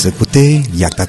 Vous écoutez Yakta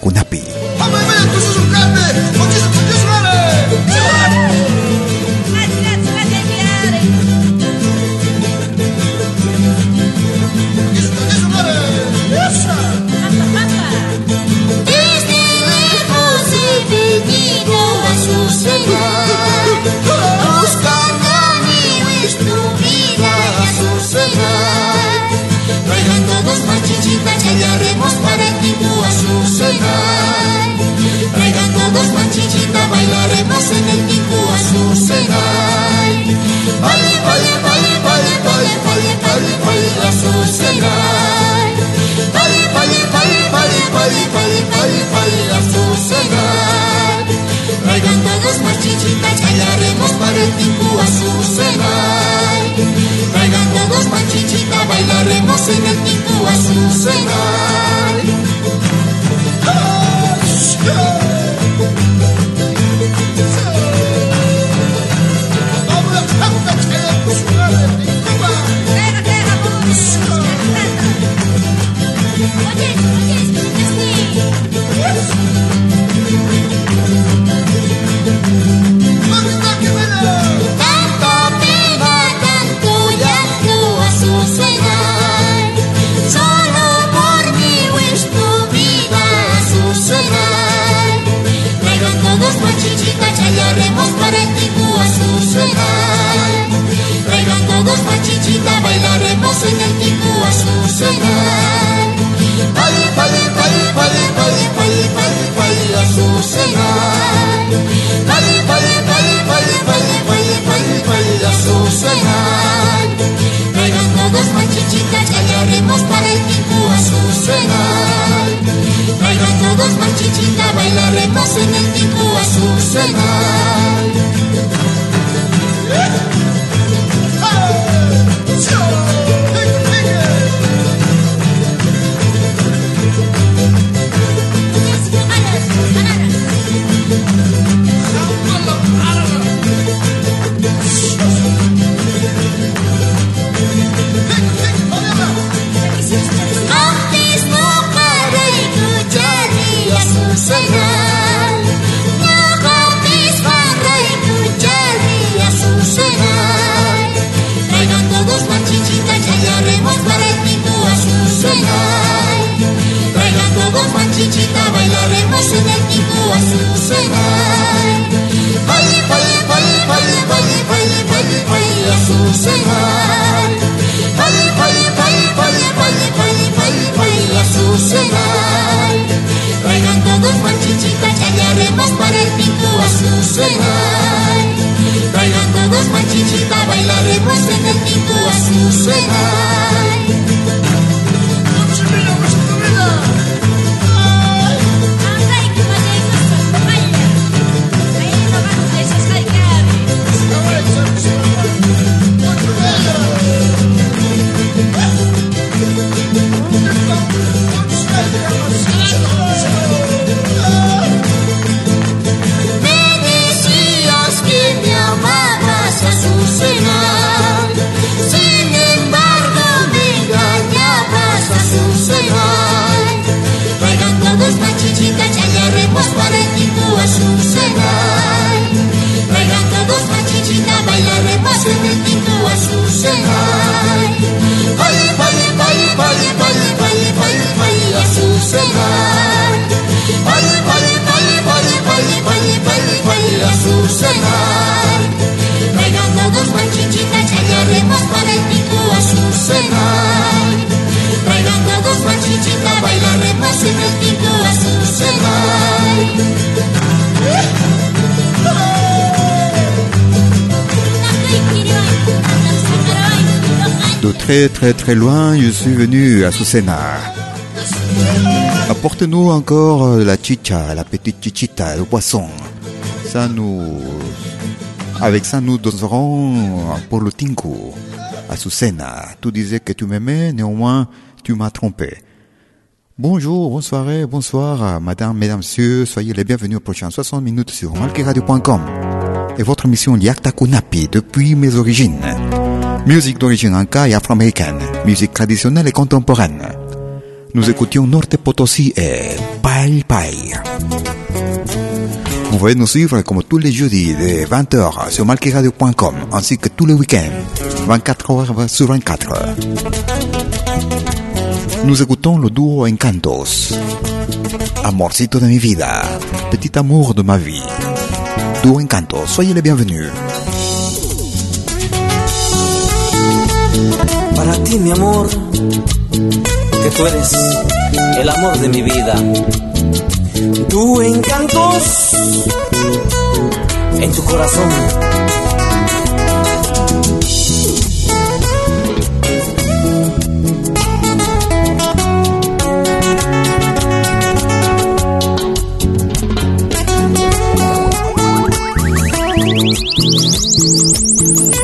De très très très loin, je suis venu à Susena. Apporte-nous encore euh, la chicha, la petite chichita, le poisson. Ça nous... Avec ça, nous danserons pour le tinko. À Susena, tu disais que tu m'aimais, néanmoins, tu m'as trompé. Bonjour, bonsoir, bonsoir, madame, mesdames, messieurs, soyez les bienvenus aux prochaines 60 minutes sur malkiradio.com et votre mission Liakta Kunapi depuis mes origines. Musique d'origine anka et afro-américaine, musique traditionnelle et contemporaine. Nous écoutions Norte Potosí et Pai Pai. Vous pouvez nous suivre comme tous les jeudis de 20h sur malkiradio.com ainsi que tous les week-ends, 24 heures sur 24. Nous écoutons le duo Encantos. Amorcito de mi vida, petit amour de ma vie. Duo Encantos, soyez les bienvenus. Para ti, mi amor, que tú eres el amor de mi vida. Tu encantos en tu corazón. Amorcito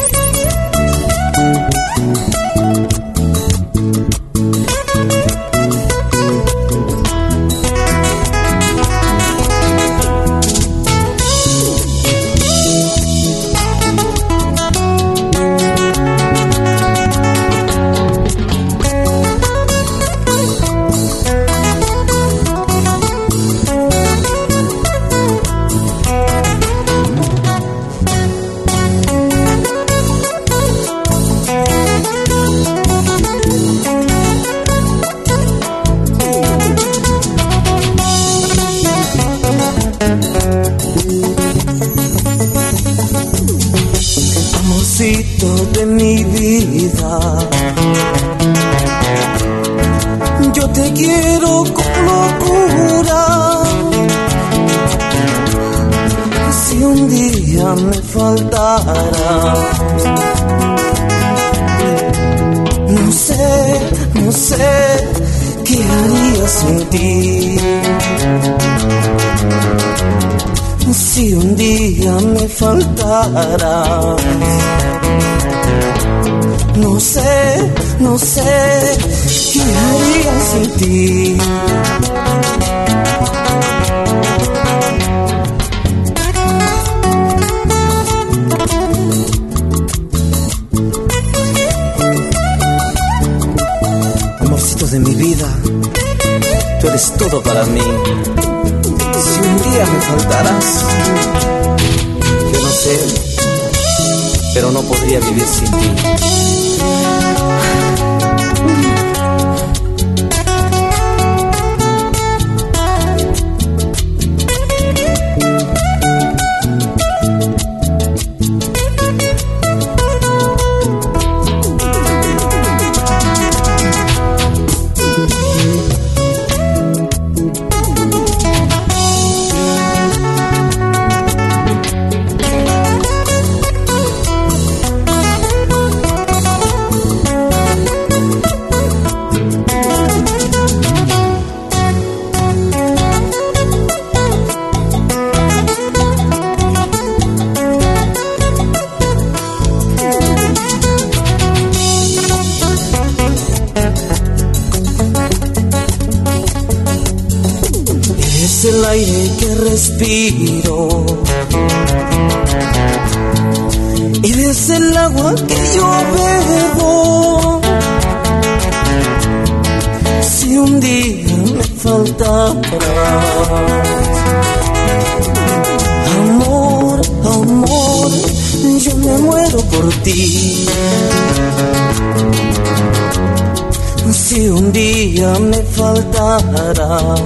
Si un día me faltaras,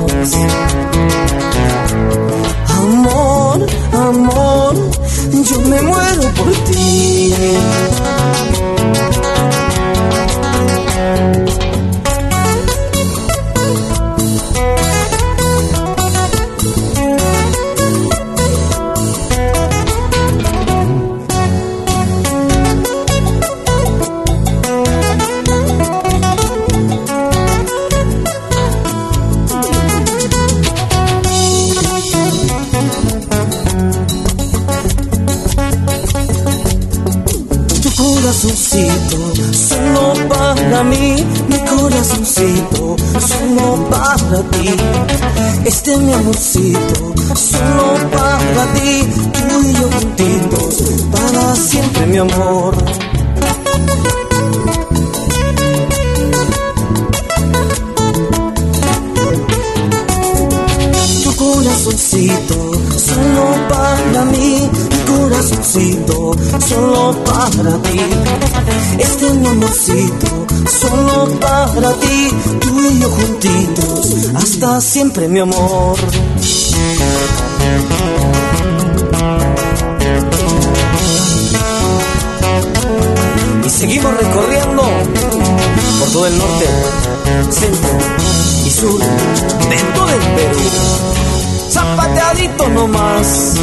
amor, amor, yo me muero por ti. Mi amor. Tu corazoncito, solo para mí. Mi corazoncito, solo para ti. Este amorcito, solo para ti. Tú y yo juntitos, hasta siempre mi amor. Seguimos recorriendo por todo el norte, centro y sur de todo el Perú. Zapateadito nomás.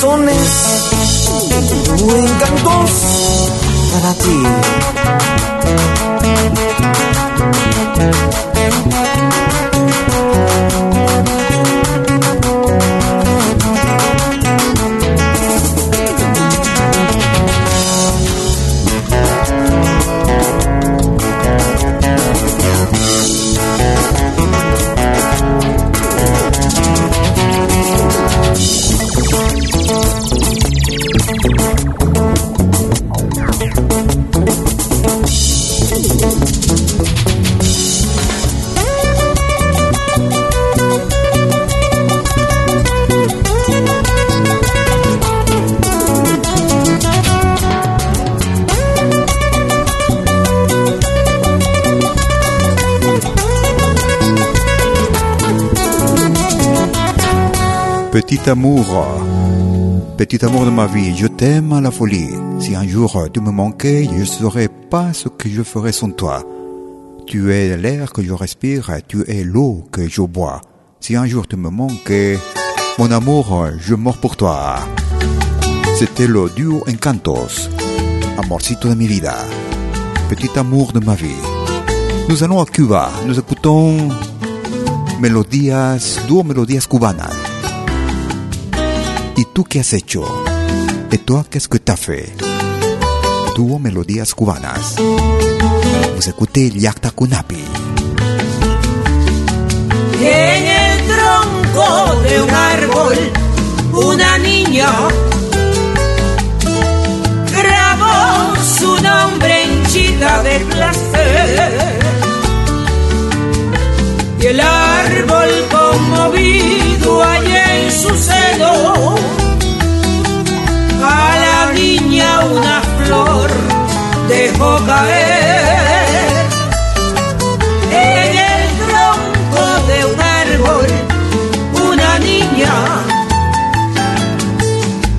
Corazones. Encantos para ti. Petit amour, petit amour de ma vie, je t'aime à la folie. Si un jour tu me manquais, je ne saurais pas ce que je ferais sans toi. Tu es l'air que je respire, tu es l'eau que je bois. Si un jour tu me manquais, mon amour, je mors pour toi. C'était le duo Encantos, amorcito de mi vida, petit amour de ma vie. Nous allons à Cuba, nous écoutons melodías, duo melodías cubanas. ¿Y tú qué has hecho? ¿Y tú qu'est-ce que t'as fait? Tuvo melodías cubanas. Vous écoutez Yakta Kunapi. En el tronco de un árbol, una niña grabó su nombre en chica de placer. Y el árbol conmovido allá en su seno, a la niña una flor dejó caer. En el tronco de un árbol una niña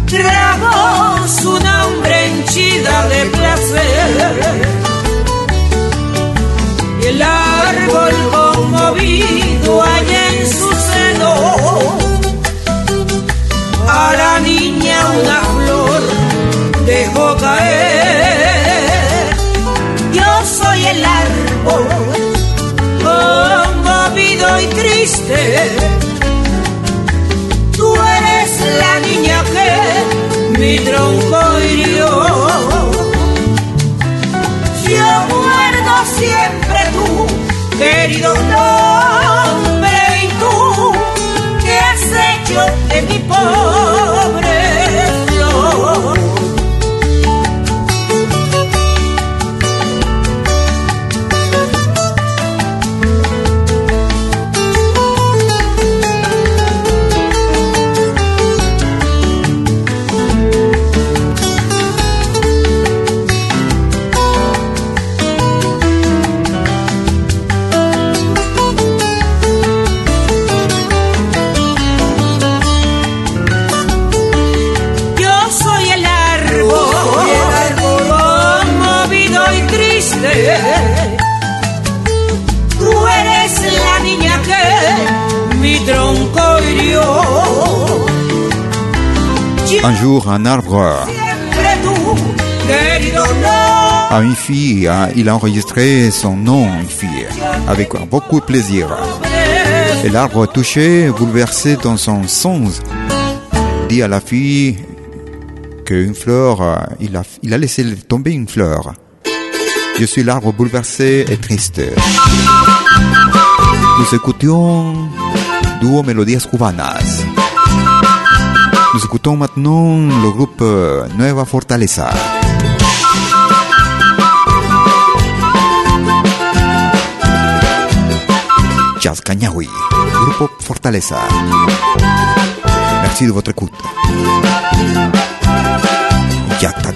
grabó su nombre henchida de placer una flor dejó caer yo soy el árbol conmovido y triste. Tú eres la niña que mi tronco hirió. Yo guardo siempre tu querido nombre y tú que has hecho de mi pobre Un jour, un arbre a une fille, hein, il a enregistré son nom, une fille, avec beaucoup de plaisir. Et l'arbre touché, bouleversé dans son sens, dit à la fille qu'une fleur, euh, il a, laissé tomber une fleur. Je suis l'arbre bouleversé et triste. Nous écoutions duo Melodías Cubanas. Nous écoutons maintenant le groupe euh, Nueva Fortaleza. Jazz Cañahui, Grupo Fortaleza. Merci de votre écoute. Yakta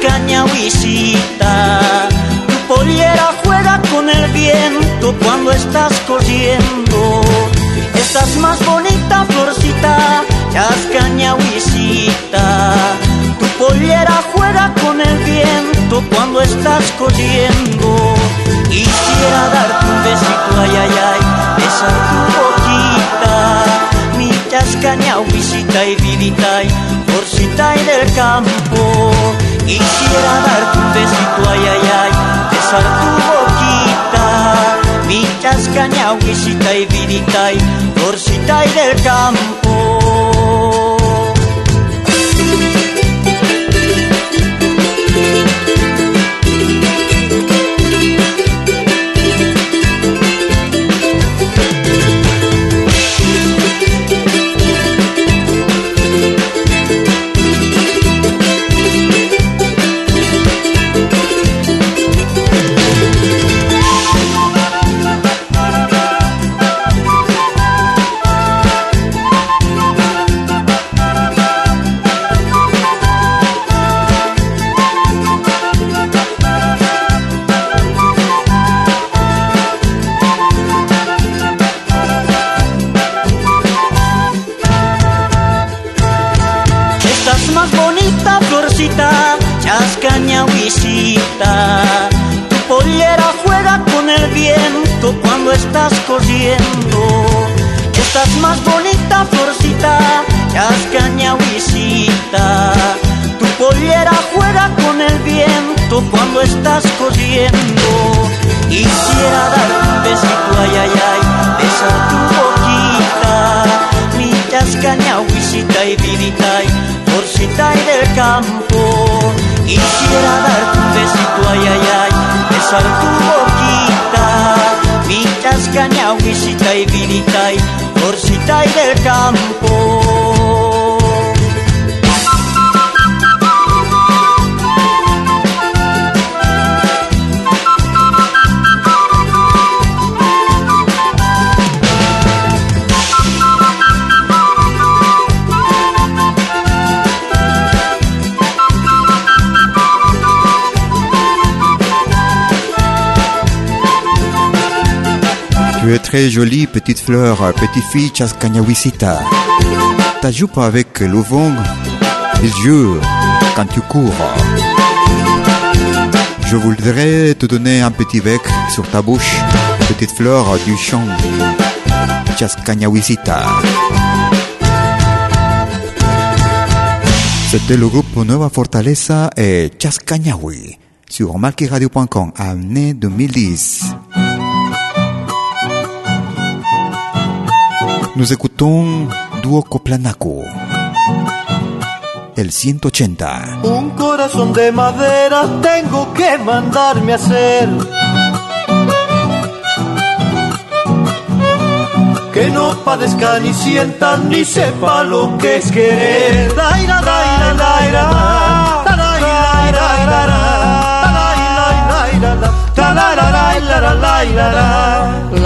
chascañahuisita. Tu pollera juega con el viento cuando estás corriendo. Estás más bonita, florcita, chascañahuisita. Tu pollera juega con el viento cuando estás corriendo. Quisiera darte un besito, ay, ay, ay, besar tu boquita. Mi chascañahuisita y vidita florcita y del campo. Quisiera darte un besito, ay, ay, ay, besar tu boquita. Mi chascañahuisita y vidita y florcita y del campo. Chascañahuisita. Tu pollera juega con el viento cuando estás corriendo. Estás más bonita, florcita, chascañahuisita. Tu pollera juega con el viento cuando estás corriendo. Quisiera darte un besito, ay, ay, ay, besar tu boquita. Mi chascañahuisita y vidita y florcita y del campo. Quisiera darte un besito, ay, ay, ay, besar tu boquita. Mi chascañahuisita y vidita y florcita y del campo. Tu es très jolie petite fleur, petite fille Chascanyawisita. Ta jupe avec le vent, les yeux quand tu cours. Je voudrais te donner un petit bec sur ta bouche, petite fleur du champ Chascanyawisita. C'était le groupe Nueva Fortaleza et Chascanyawi sur malquiradio.com, année 2010. Nous écoutons Duo Coplanaco. El 180. Un corazón de madera tengo que mandarme a hacer. Que no padezca ni sienta ni sepa lo que es querer.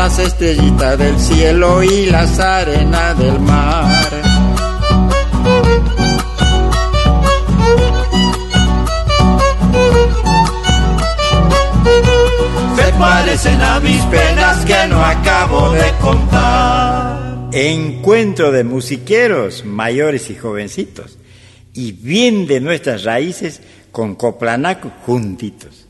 Las estrellitas del cielo y las arenas del mar. Se parece parecen a mis penas que no acabo de contar. Encuentro de musiqueros, mayores y jovencitos, y bien de nuestras raíces con Coplanaco juntitos.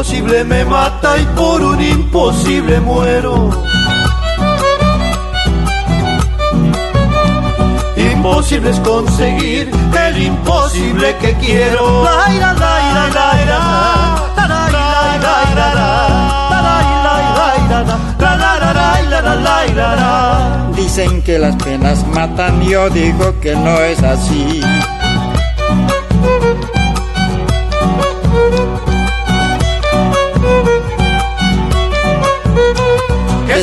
posible me mata y por un imposible muero. Imposible es conseguir el imposible que quiero. Dicen que las penas matan, yo digo que no es así.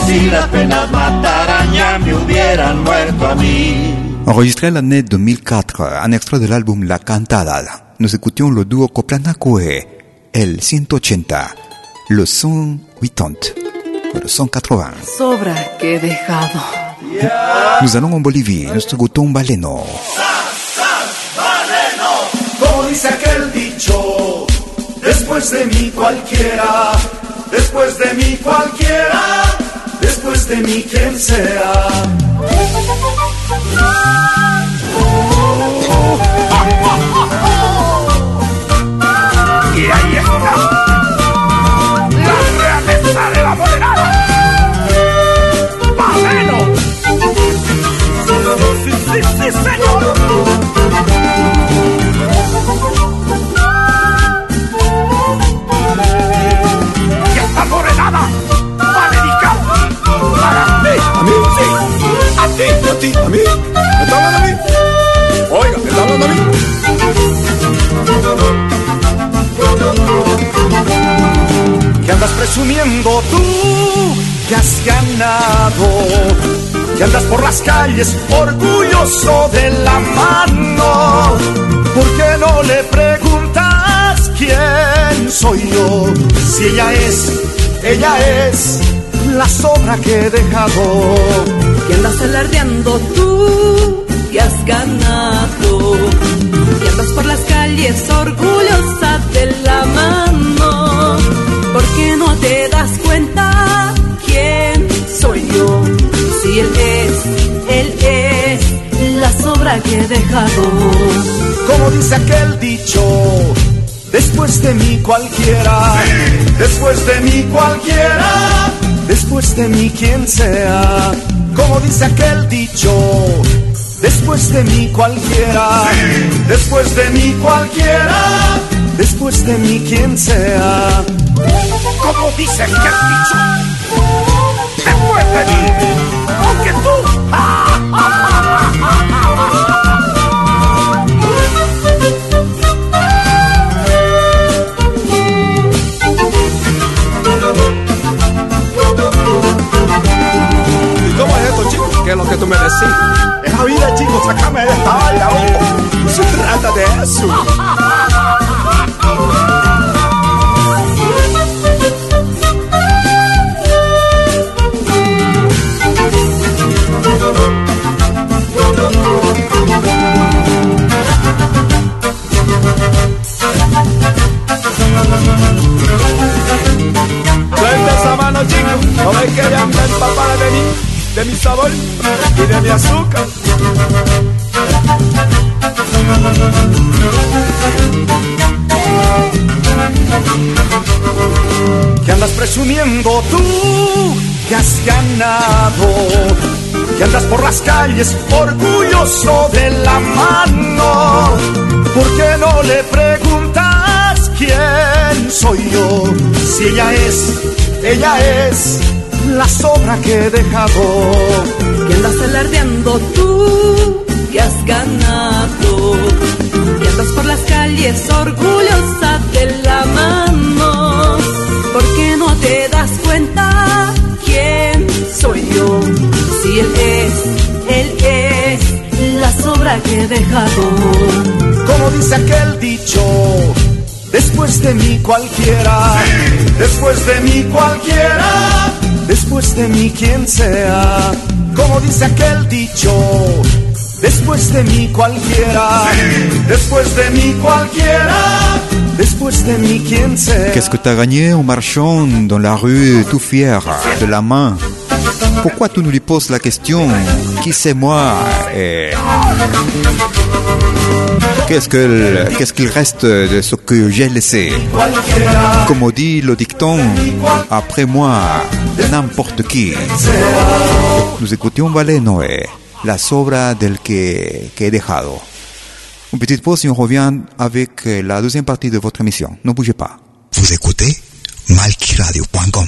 Si las penas mataran ya me hubieran muerto a mí. Enregistré l'année 2004, un extrait de l'album La Cantada. Nous écoutions le duo Coplanacoe, el 180, le 180, le 180. Sobra que he dejado. Nous allons en Bolivie, nous écoutons Baleno. Como dice aquel dicho, después de mí cualquiera, después de mí cualquiera, de mí quien sea. Y ¿A mí? ¿Me está hablando a mí? Oiga, ¿me está hablando a mí? que andas presumiendo tú que has ganado, que andas por las calles orgulloso de la mano. ¿Por qué no le preguntas quién soy yo? Si ella es, ella es la sobra que he dejado. Que andas alardeando tú, que has ganado. Que andas por las calles orgullosa de la mano. ¿Por qué no te das cuenta quién soy yo? Si él es, él es la sobra que he dejado. Como dice aquel dicho, después de mí cualquiera, después de mí cualquiera, después de mí quien sea. Como dice aquel dicho, después de mí cualquiera, después de mí cualquiera, después de mí quien sea. Como dice que has dicho, después de mí, aunque tú. ¿Y las calles orgulloso de la mano. ¿Por qué no le preguntas quién soy yo? Si ella es, ella es la sobra que he dejado. Que andas alardeando tú, que has ganado. Que andas por las calles orgullosa de la mano. ¿Por qué no te das cuenta quién soy yo? Si él es, él es la sobra que he dejado. Como dice aquel dicho, después de mí cualquiera, después de mí cualquiera, después de mí quien sea. Como dice aquel dicho, después de mí cualquiera, después de mí cualquiera, después de mí quien sea. Qu'est-ce que t'as gagné en marchant dans la rue tout fier de la main Pourquoi tu nous lui poses la question Qui c'est moi Et Qu'est-ce que qu'est-ce qu'il reste de ce que j'ai laissé Comme dit le dicton, après moi, n'importe qui. Nous écoutions Noé, la sobra del que, que he dejado. Une petite pause et on revient avec la deuxième partie de votre émission. Ne bougez pas. Vous écoutez malquiradio.com.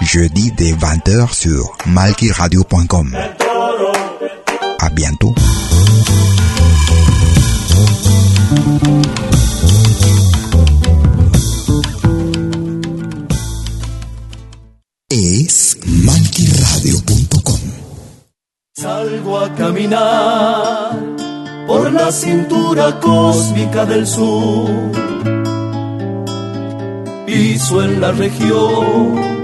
Jeudi dès 20h sur malkiradio.com. À bientôt. Es malkiradio.com. Salgo a caminar por la cintura cósmica del sur. Piso en la región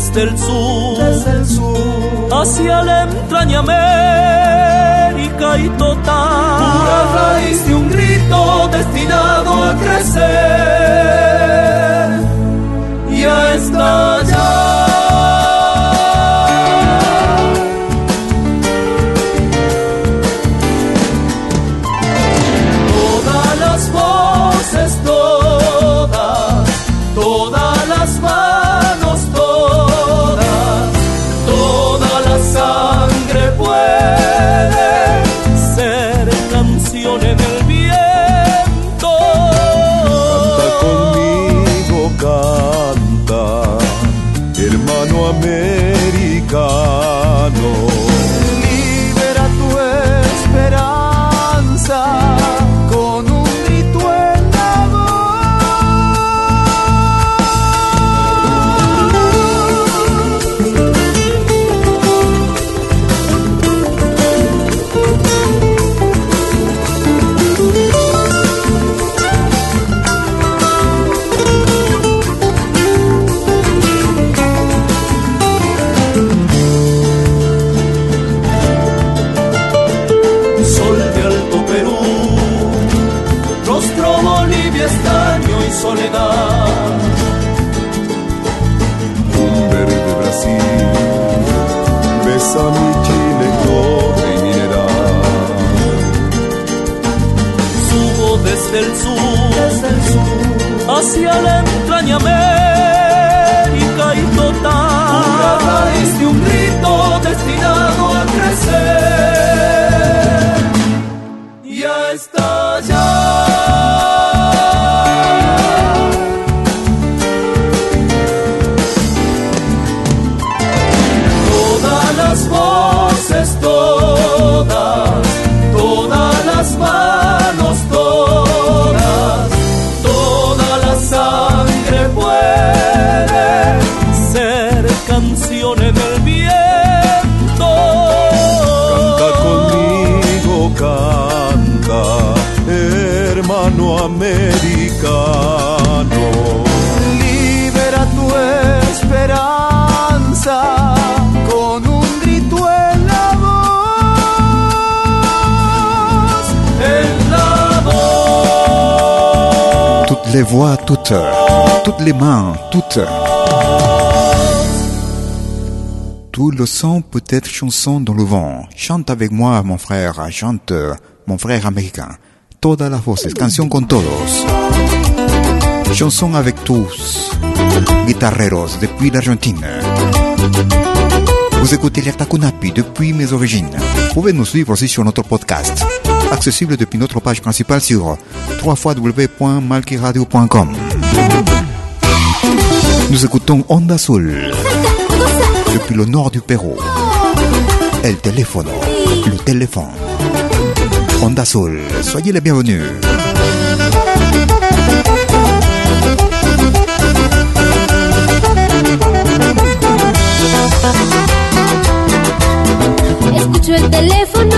Subo desde el sur, hacia la entraña América y total. Pura raíz de un grito destinado a crecer les voix, toutes, toutes les mains, toutes. Tout le sang peut être chanson dans le vent. Chante avec moi, mon frère, chante, mon frère américain. Todas las voces, canción con todos. Chanson avec tous. Guitarreros depuis l'Argentine. Vous écoutez l'Erta Kunapi depuis mes origines. Vous pouvez nous suivre aussi sur notre podcast, accessible depuis notre page principale sur www.malkiradio.com. Nous écoutons Onda Azul depuis le nord du Pérou. El teléfono, le téléphone. Onda Azul, soyez les bienvenus. Escucho el teléfono,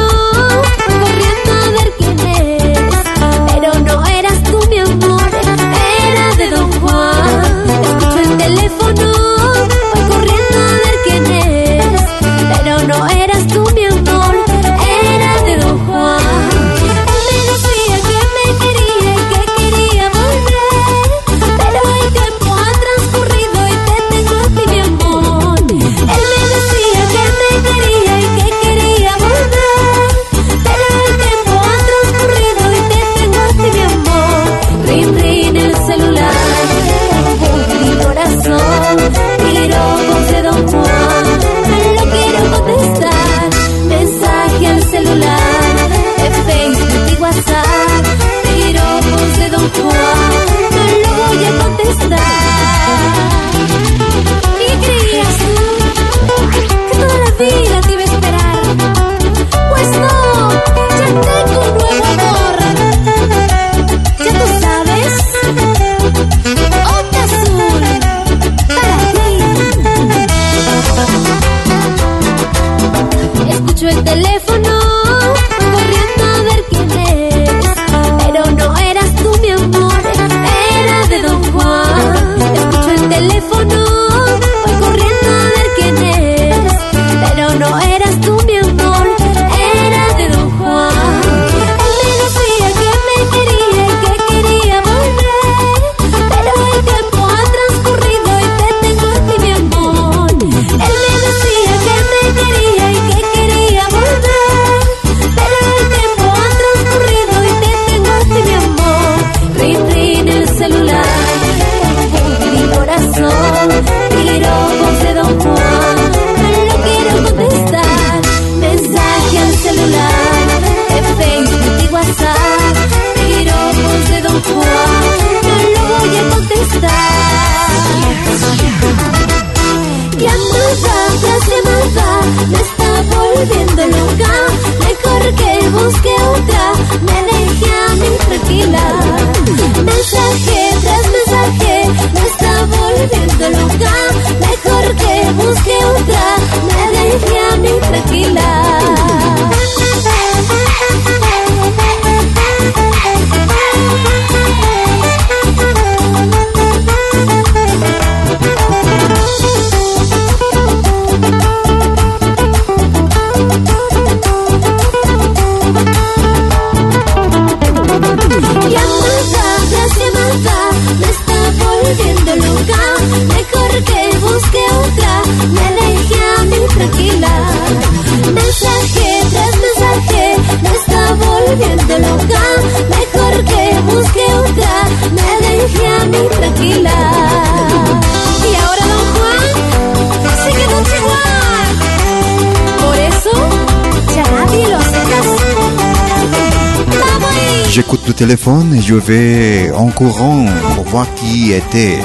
J'écoute le téléphone et je vais en courant pour voir qui était.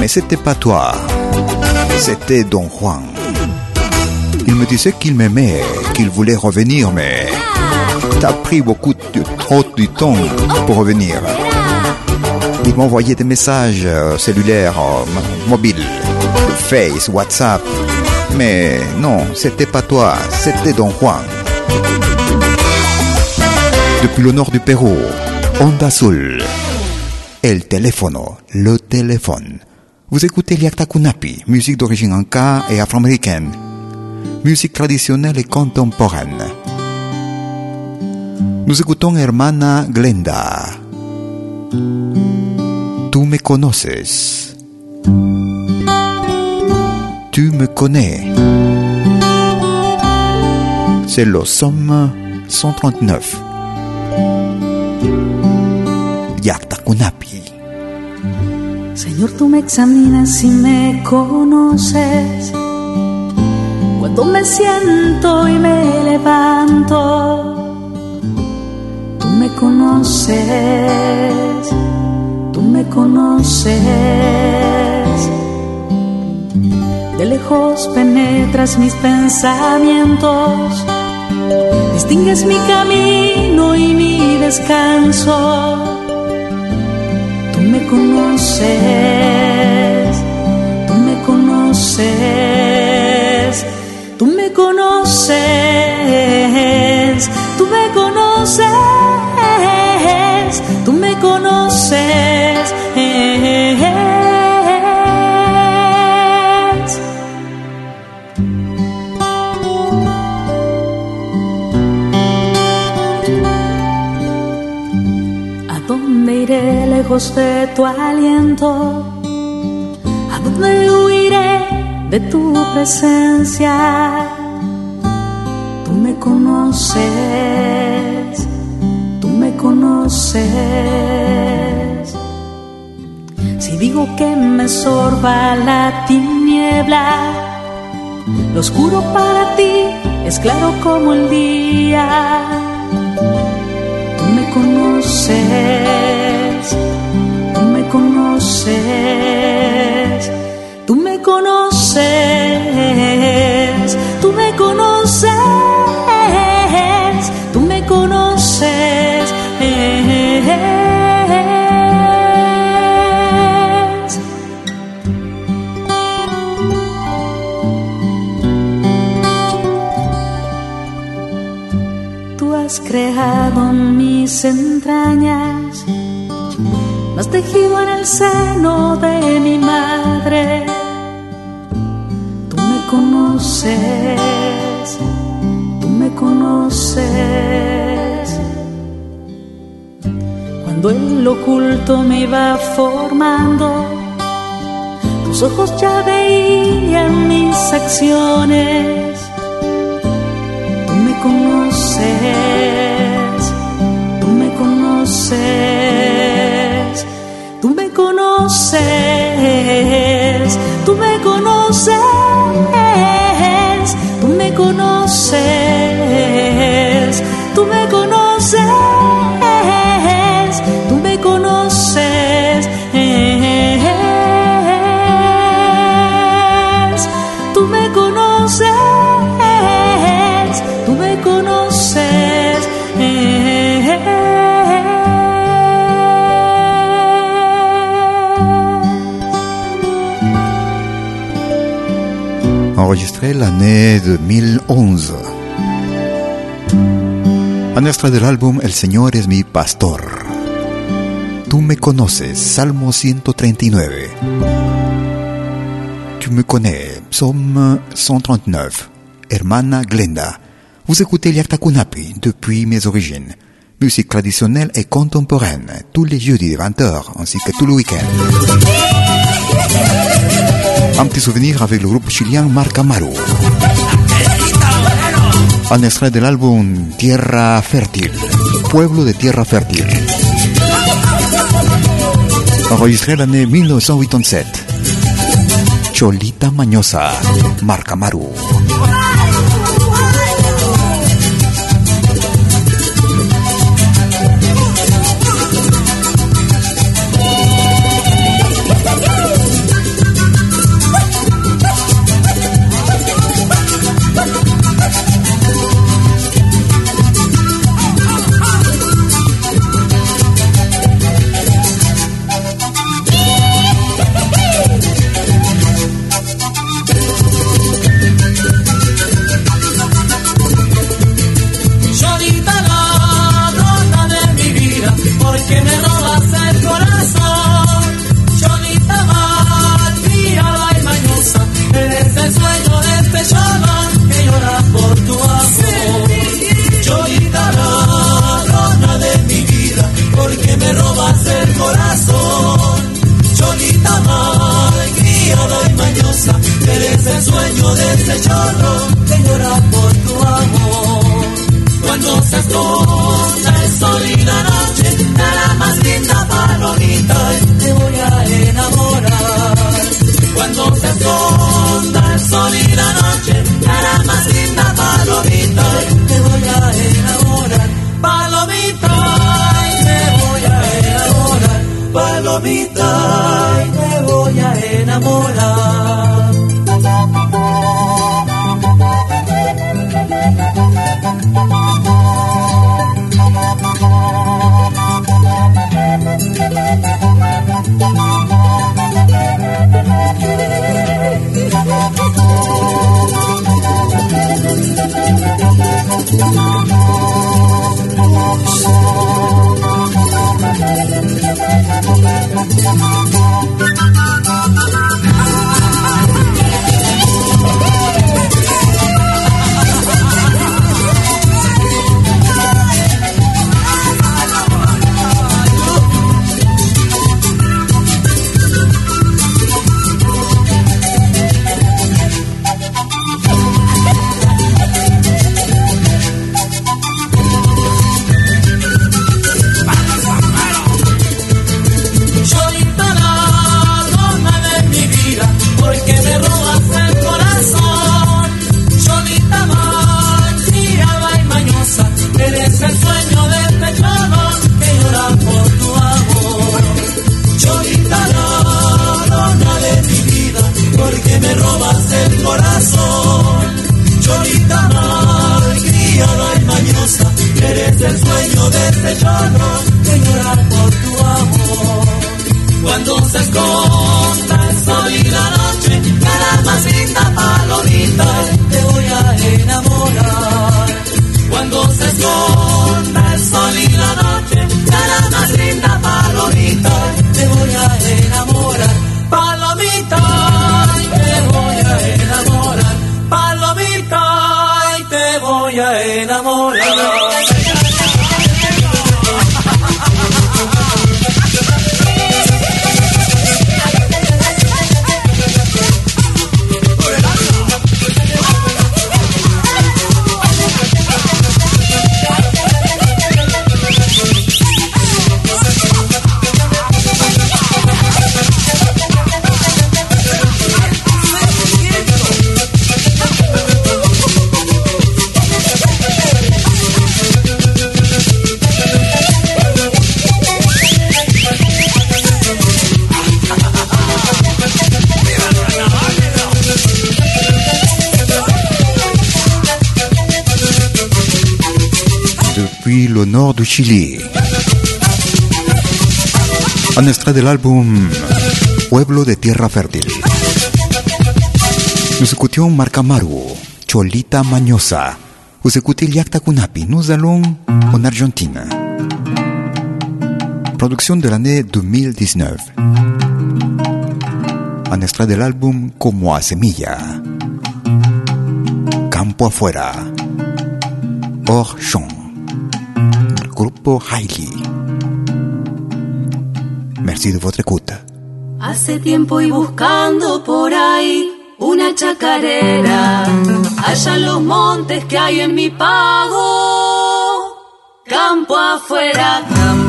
Mais c'était pas toi. C'était Don Juan. Il me disait qu'il m'aimait, qu'il voulait revenir, mais t'as pris beaucoup de, trop de temps pour revenir. Il m'envoyait des messages euh, cellulaires, euh, mobiles, Face, WhatsApp. Mais non, c'était pas toi, c'était Don Juan. Depuis le nord du Pérou, Onda Azul. El teléfono, le téléphone. Vous écoutez Liakta Kunapi, musique d'origine anka et afro-américaine. Musique traditionnelle et contemporaine. Nous écoutons Hermana Glenda. Tú me conoces. Tu me connais. C'est le somme 139. Señor, tú me examinas y me conoces. Cuando me siento y me levanto, tú me conoces, tú me conoces. De lejos penetras mis pensamientos, distingues mi camino y mi descanso. Me conoces, tú me conoces, tú me conoces, tú me conoces, de tu aliento? ¿A dónde huiré de tu presencia? Tú me conoces, tú me conoces. Si digo que me sorba la tiniebla, lo oscuro para ti es claro como el día tú me conoces, conoces, tú me conoces, tú me conoces, tú me conoces. Tú has creado mis entrañas, has tejido en el seno de mi madre. Tú me conoces, tú me conoces. Cuando el oculto me iba formando, tus ojos ya veían mis acciones. Tú me conoces, tú me conoces, enregistré l'année de 2011. Un extra del álbum El Señor es mi pastor. Tú me conoces, Salmo 139. Tu me connais, Psaume 139. Hermana Glenda. Vous écoutez Liakta Kunapi depuis mes origines. Musique traditionnelle et contemporaine, tous les jeudis de 20h, ainsi que tout le week-end. Petit souvenir avec le groupe chilien Marca Maru. Un extrait de l'album Tierra Fértil, Pueblo de Tierra Fértil. Enregistré l'année 1987. Cholita Mañosa, Marca Maru. Depuis le nord du Chili. Un extrait de l'album Pueblo de Tierra Fértil. Nous écoutions Marcamaru, Cholita Mañosa. Vous écoutez Liakta Kunapi. Nous allons en Argentine. Production de l'année 2019. Un extrait de l'album Como a Semilla. Campo afuera. Hors. El grupo Hailey. Merci de votre écoute. Hace tiempo y buscando por ahí una chacarera, allá en los montes que hay en mi pago, campo afuera, campo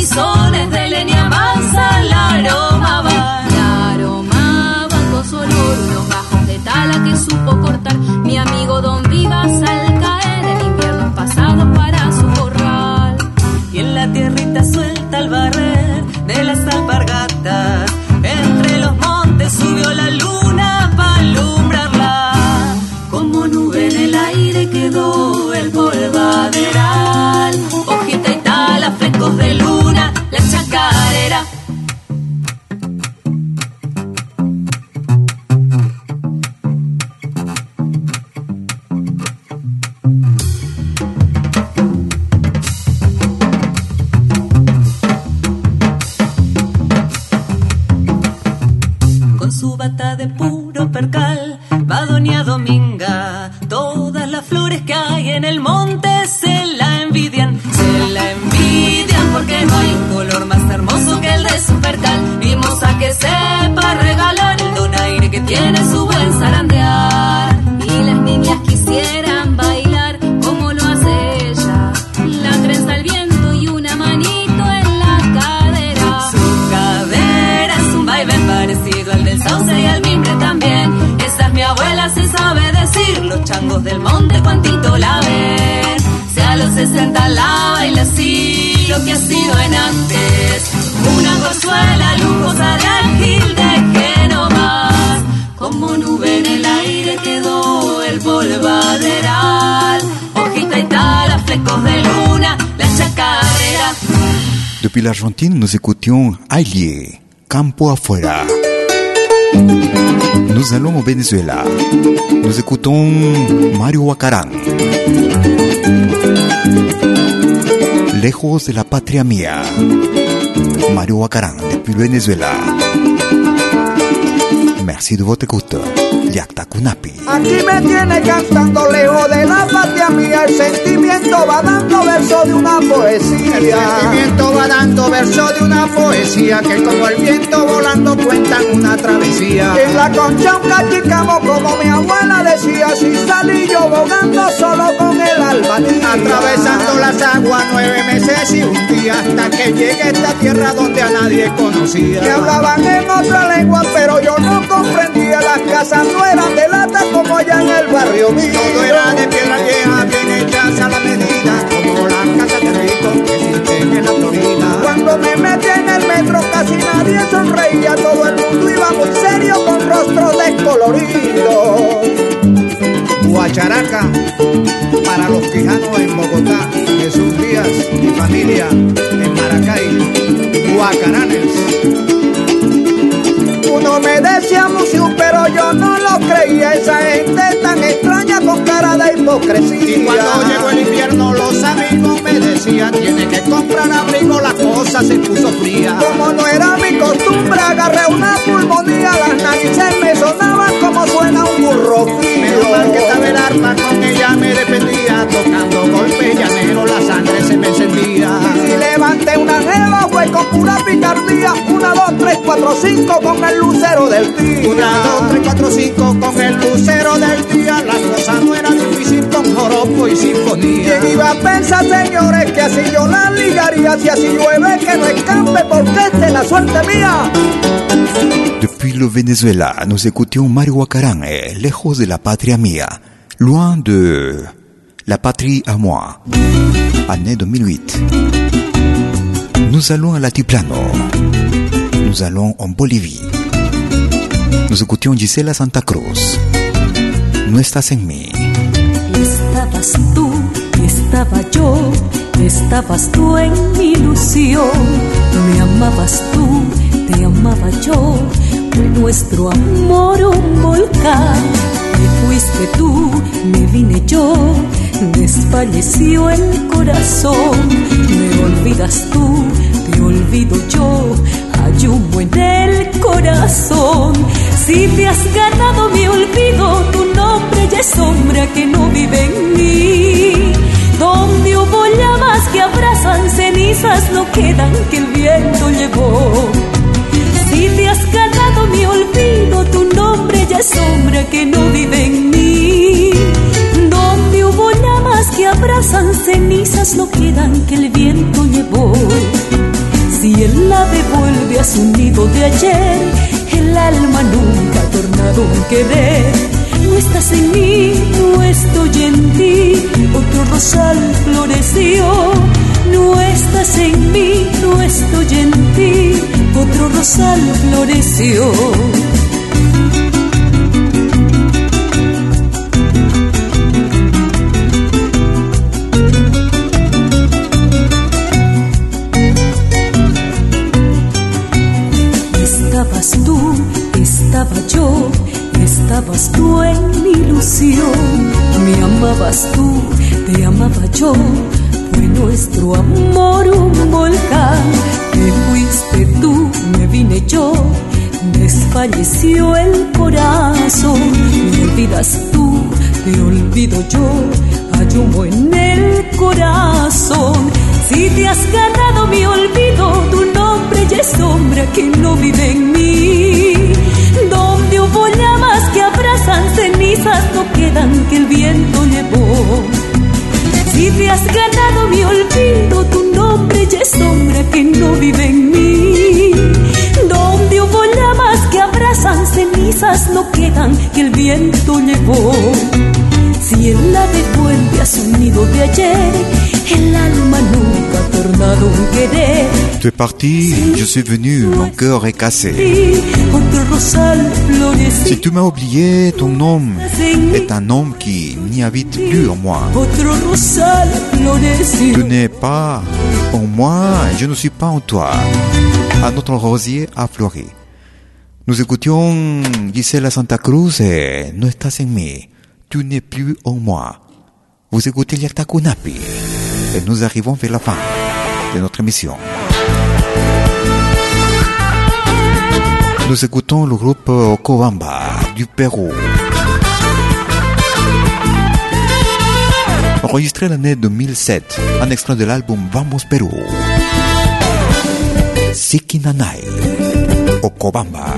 tizones de leña mansa la aromaba, la aromaba con su olor, unos bajos de tala que supo cortar mi amigo Don Vivas al caer en inviernos pasados para su corral. y en la tierrita suelta al barrer de las alpargatas. Entre los montes subió la luna para alumbrarla. Como nube en el aire quedó el polvaderal, sido en antes. Una gorzuela lujosa de algil de que no más. Como nube en el aire quedó el polvaderal. Hojita y tal, a flecos de luna, la chacarera. Depuis l'Argentine, nous écoutions Ailier, Campo Afuera. Nous allons au Venezuela. Nous écoutons Mario Huacarán. Lejos de la patria mía. Mario Huacarán, depuis Venezuela. Merci de votre écoute. Yakta Kunapi. Aquí me tiene cantando lejos de la patria mía. El sentimiento va dando verso de una poesía. El sentimiento va dando verso de una poesía que como el viento volando cuentan una travesía. En la concha un cachicamo, como mi abuela decía, si salí yo bogando solo con el alba. Atravesando las aguas nueve meses y un día hasta que llegue a esta tierra donde a nadie conocía. Que hablaban en otra lengua, pero yo no comprendía. Casas no eran de lata como allá en el barrio mío. Todo era de piedra vieja, bien hechas a la medida, como las casas de rico que existen en la Florida. Cuando me metí en el metro casi nadie sonreía, todo el mundo iba muy serio con rostros descoloridos. Guacharaca, para los quijanos en Bogotá, Jesús Díaz y familia en Maracay, Guacaranes. Uno me decía pero yo no lo creía. Esa gente tan extraña con cara de hipocresía. Y cuando llegó el invierno, los amigos me decían: Tiene que comprar abrigo, la cosa se puso fría. Como no era mi costumbre, agarré una pulmonía. Las narices me sonaban como suena un burro frío. Menos mal que estaba el arma, con ella me defendía. Tocando golpe llanero, la sangre se me encendía. Y si levanté una jeva, fue con pura picardía. Una, dos, tres, cuatro, cinco con el lucero del día. Una, dos, tres, cuatro, cinco con el lucero del día. La cosa no era difícil con joropo y sinfonía. ¿Quién iba a pensar, señores, que así yo la ligaría? Si así llueve, que no escampe, porque esta es la suerte mía. Depuis le Venezuela, nous écoutions Mario Huacarán, eh, lejos de la patria mía, loin de la patrie à moi, année 2008. Nous allons à l'Atiplano, nous allons en Bolivie. Nous écoutions Gisela Santa Cruz, No estás en mí. Estabas tú, estaba yo, estabas tú en mi ilusión. Me amabas tú, te amaba yo. Fue nuestro amor un volcán. Te fuiste tú, me vine yo. Desfalleció el corazón. Me olvidas tú, te olvido yo. Hay humo en el corazón. Si te has ganado mi olvido, tu nombre ya es sombra que no vive en cenizas, no quedan que el viento llevó. Si te has ganado mi olvido, tu nombre ya es sombra que no vive en mí. Donde hubo llamas que abrazan cenizas, no quedan que el viento llevó. Si el ave vuelve a su nido de ayer, el alma nunca ha tornado un querer. No estás en mí, no estoy en ti, otro rosal floreció. No estás en mí, no estoy en ti, otro rosal floreció. Estabas tú, estaba yo, estabas tú en mi ilusión. Me amabas tú, te amaba yo. Fue nuestro amor un volcán. Te fuiste tú, me vine yo. Desfalleció el corazón. Me olvidas tú, te olvido yo. Hay humo en el corazón. Si te has ganado mi olvido, tu nombre ya es sombra que no vive en mí. Donde hubo llamas que abrazan cenizas, no quedan que el viento llevó. Si te has ganado mi olvido, tu nombre ya es sombra que no vive en mí. Donde hubo llamas que abrazan, cenizas no quedan que el viento llevó. Si en la devuelve a su nido de ayer, el alma nunca ha tornado un querer. Tu es parti, je suis venu, mon cœur est cassé. Si tu m'as oublié, ton nom est un homme qui n'y habite plus en moi. Tu n'es pas en moi, je ne suis pas en toi. À notre rosier a fleuri. Nous écoutions Gisela Santa Cruz et No estás en mí. Tu n'es plus en moi. Vous écoutez Yakta Kunapi. Et nous arrivons vers la fin de notre émission. Nous écoutons le groupe Okobamba du Pérou. Enregistré l'année 2007, un extrait de l'album Vamos Pérou. Sikinanai, Okobamba,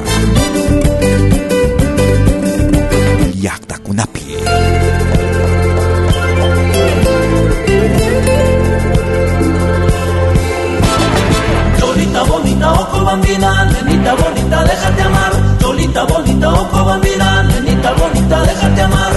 Yakta Kunapi. Bonita, ojo bambina, nenita bonita, déjate amar.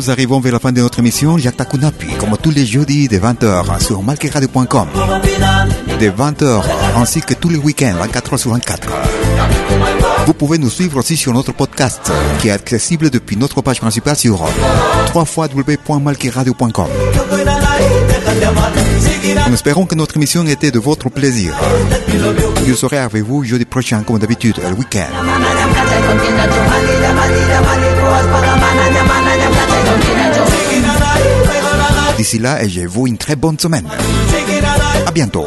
Nous arrivons vers la fin de notre émission Yakta Kunapi, comme tous les jeudis de 20h sur malkiradio.com. De 20h ainsi que tous les week-ends, 24h sur 24. Vous pouvez nous suivre aussi sur notre podcast qui est accessible depuis notre page principale sur www.malkiradio.com. Nous espérons que notre émission était de votre plaisir. Je serai avec vous jeudi prochain comme d'habitude, le week-end? D'ici là, et je vous une très bonne semaine. À bientôt.